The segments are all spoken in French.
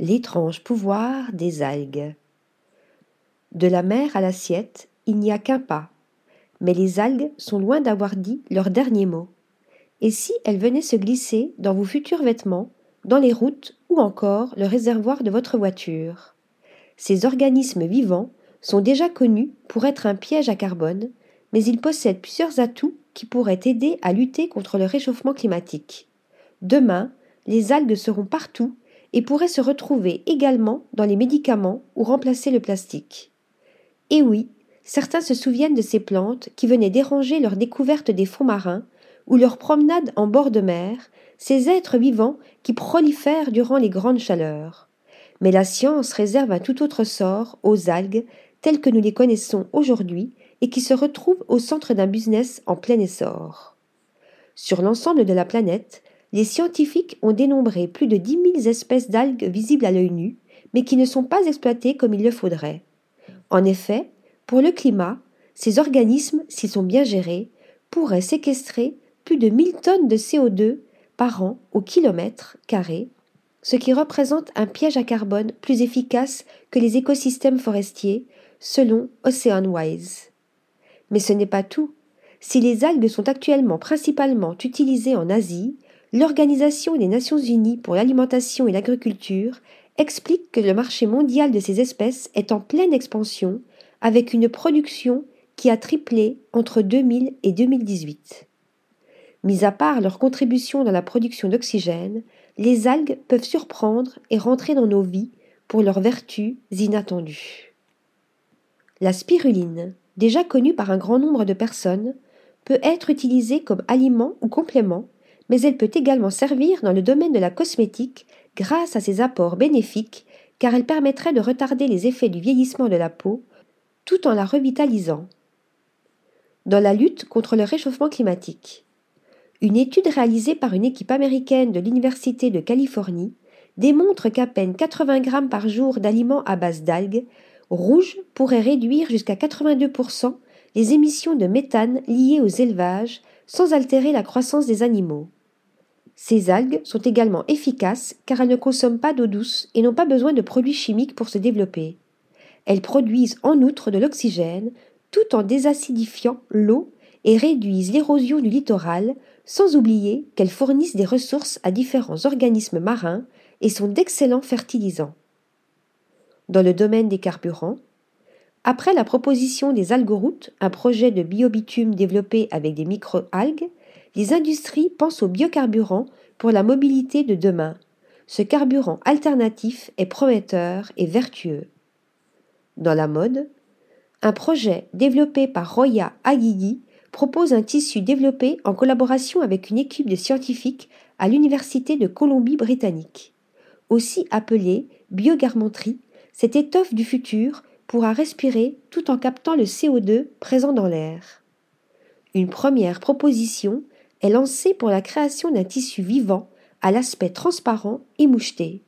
L'étrange pouvoir des algues. De la mer à l'assiette, il n'y a qu'un pas. Mais les algues sont loin d'avoir dit leur dernier mot. Et si elles venaient se glisser dans vos futurs vêtements, dans les routes ou encore le réservoir de votre voiture? Ces organismes vivants sont déjà connus pour être un piège à carbone, mais ils possèdent plusieurs atouts qui pourraient aider à lutter contre le réchauffement climatique. Demain, les algues seront partout et pourraient se retrouver également dans les médicaments ou remplacer le plastique. Et oui, certains se souviennent de ces plantes qui venaient déranger leur découverte des fonds marins ou leur promenade en bord de mer, ces êtres vivants qui prolifèrent durant les grandes chaleurs. Mais la science réserve un tout autre sort aux algues telles que nous les connaissons aujourd'hui et qui se retrouvent au centre d'un business en plein essor. Sur l'ensemble de la planète, les scientifiques ont dénombré plus de dix mille espèces d'algues visibles à l'œil nu, mais qui ne sont pas exploitées comme il le faudrait. En effet, pour le climat, ces organismes, s'ils sont bien gérés, pourraient séquestrer plus de 1000 tonnes de CO2 par an au kilomètre carré, ce qui représente un piège à carbone plus efficace que les écosystèmes forestiers, selon OceanWise. Mais ce n'est pas tout. Si les algues sont actuellement principalement utilisées en Asie, l'Organisation des Nations Unies pour l'alimentation et l'agriculture explique que le marché mondial de ces espèces est en pleine expansion, avec une production qui a triplé entre 2000 et 2018. Mis à part leur contribution dans la production d'oxygène, les algues peuvent surprendre et rentrer dans nos vies pour leurs vertus inattendues. La spiruline, déjà connue par un grand nombre de personnes, peut être utilisée comme aliment ou complément mais elle peut également servir dans le domaine de la cosmétique grâce à ses apports bénéfiques car elle permettrait de retarder les effets du vieillissement de la peau tout en la revitalisant. Dans la lutte contre le réchauffement climatique, une étude réalisée par une équipe américaine de l'Université de Californie démontre qu'à peine 80 grammes par jour d'aliments à base d'algues rouges pourraient réduire jusqu'à 82% les émissions de méthane liées aux élevages sans altérer la croissance des animaux. Ces algues sont également efficaces car elles ne consomment pas d'eau douce et n'ont pas besoin de produits chimiques pour se développer. Elles produisent en outre de l'oxygène tout en désacidifiant l'eau et réduisent l'érosion du littoral, sans oublier qu'elles fournissent des ressources à différents organismes marins et sont d'excellents fertilisants. Dans le domaine des carburants, après la proposition des algoroutes, un projet de biobitume développé avec des micro-algues, les industries pensent au biocarburant pour la mobilité de demain. Ce carburant alternatif est prometteur et vertueux. Dans la mode, un projet développé par Roya Aguigui propose un tissu développé en collaboration avec une équipe de scientifiques à l'Université de Colombie-Britannique. Aussi appelée biogarmenterie, cette étoffe du futur pourra respirer tout en captant le CO2 présent dans l'air. Une première proposition est lancée pour la création d'un tissu vivant à l'aspect transparent et moucheté.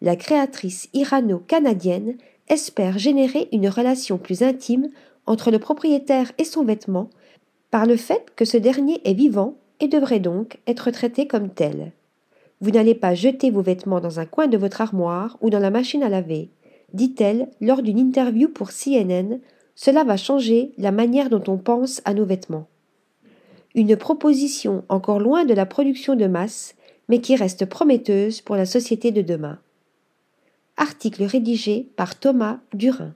La créatrice irano-canadienne espère générer une relation plus intime entre le propriétaire et son vêtement par le fait que ce dernier est vivant et devrait donc être traité comme tel. Vous n'allez pas jeter vos vêtements dans un coin de votre armoire ou dans la machine à laver, dit-elle lors d'une interview pour CNN. Cela va changer la manière dont on pense à nos vêtements une proposition encore loin de la production de masse, mais qui reste prometteuse pour la société de demain. Article rédigé par Thomas Durin.